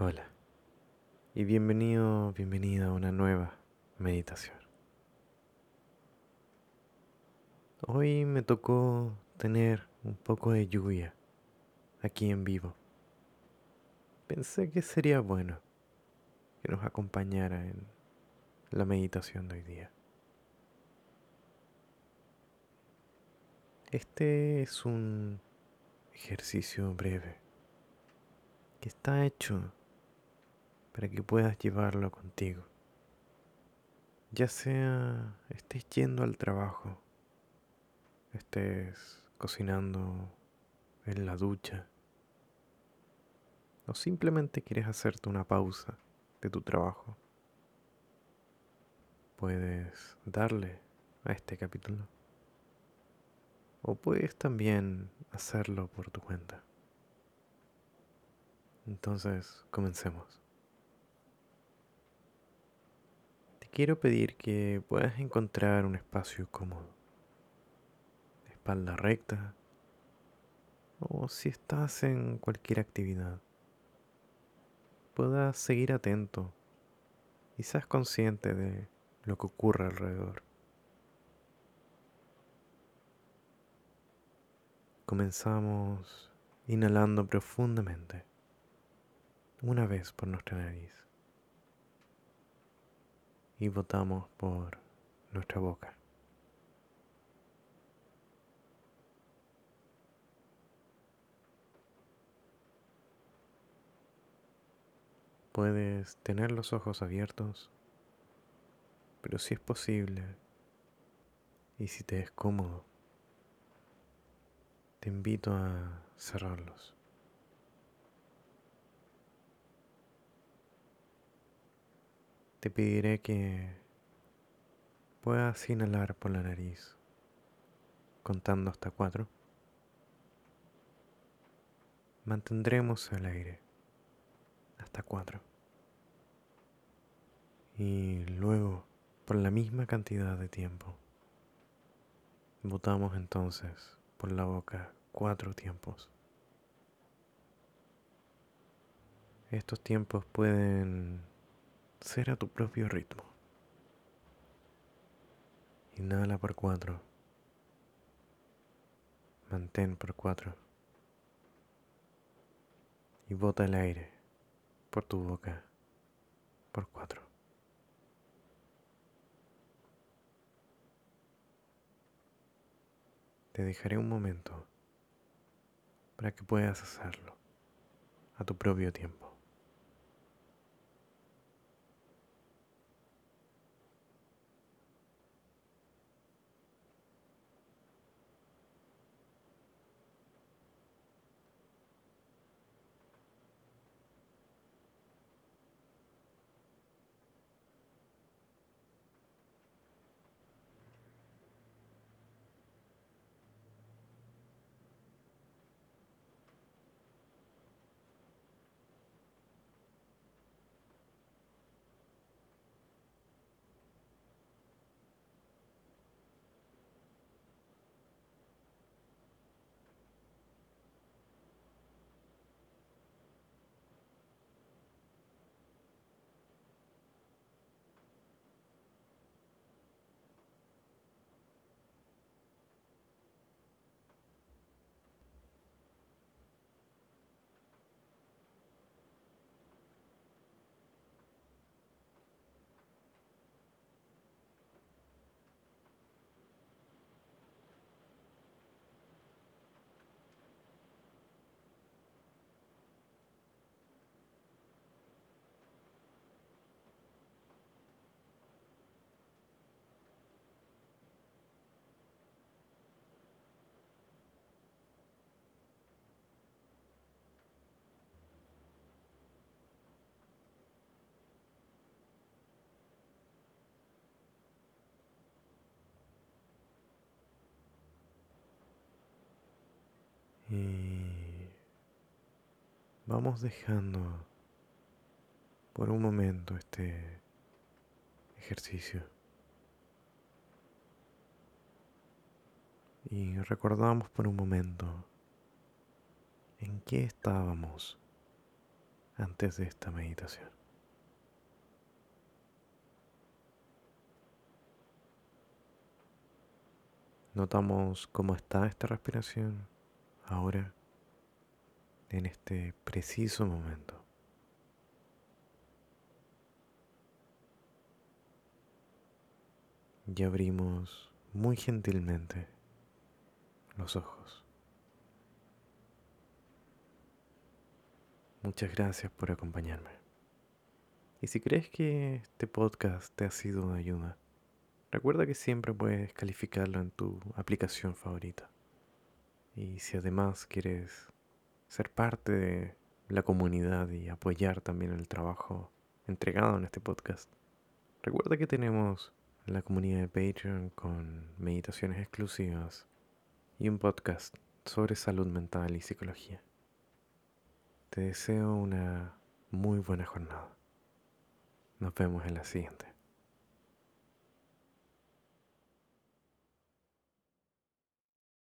Hola y bienvenido, bienvenida a una nueva meditación. Hoy me tocó tener un poco de lluvia aquí en vivo. Pensé que sería bueno que nos acompañara en la meditación de hoy día. Este es un ejercicio breve que está hecho para que puedas llevarlo contigo. Ya sea estés yendo al trabajo, estés cocinando en la ducha, o simplemente quieres hacerte una pausa de tu trabajo, puedes darle a este capítulo. O puedes también hacerlo por tu cuenta. Entonces, comencemos. Quiero pedir que puedas encontrar un espacio cómodo. Espalda recta. O si estás en cualquier actividad, puedas seguir atento y seas consciente de lo que ocurre alrededor. Comenzamos inhalando profundamente, una vez por nuestra nariz y botamos por nuestra boca. Puedes tener los ojos abiertos, pero si es posible y si te es cómodo, te invito a cerrarlos. Te pediré que puedas inhalar por la nariz contando hasta cuatro. Mantendremos el aire hasta cuatro. Y luego, por la misma cantidad de tiempo, botamos entonces por la boca cuatro tiempos. Estos tiempos pueden ser a tu propio ritmo. Inhala por cuatro. Mantén por cuatro. Y bota el aire por tu boca por cuatro. Te dejaré un momento para que puedas hacerlo a tu propio tiempo. Y vamos dejando por un momento este ejercicio. Y recordamos por un momento en qué estábamos antes de esta meditación. Notamos cómo está esta respiración ahora, en este preciso momento. Y abrimos muy gentilmente los ojos. Muchas gracias por acompañarme. Y si crees que este podcast te ha sido de ayuda, recuerda que siempre puedes calificarlo en tu aplicación favorita. Y si además quieres ser parte de la comunidad y apoyar también el trabajo entregado en este podcast, recuerda que tenemos la comunidad de Patreon con meditaciones exclusivas y un podcast sobre salud mental y psicología. Te deseo una muy buena jornada. Nos vemos en la siguiente.